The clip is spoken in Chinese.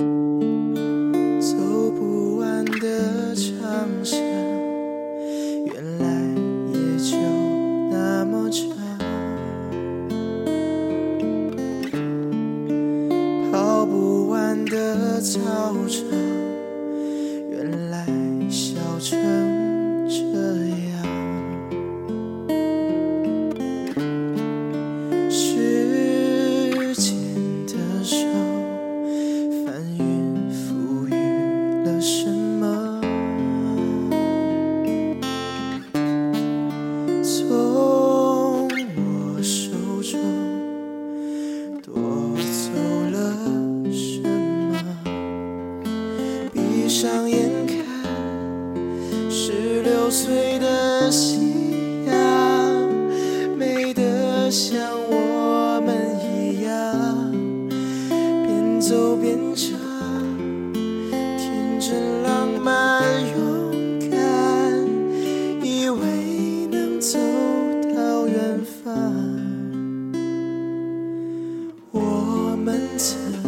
走不完的长巷，原来也就那么长。跑不完的操场，从我手中夺走了什么？闭上眼看，十六岁的夕阳，美得像我们一样，边走边唱。我们曾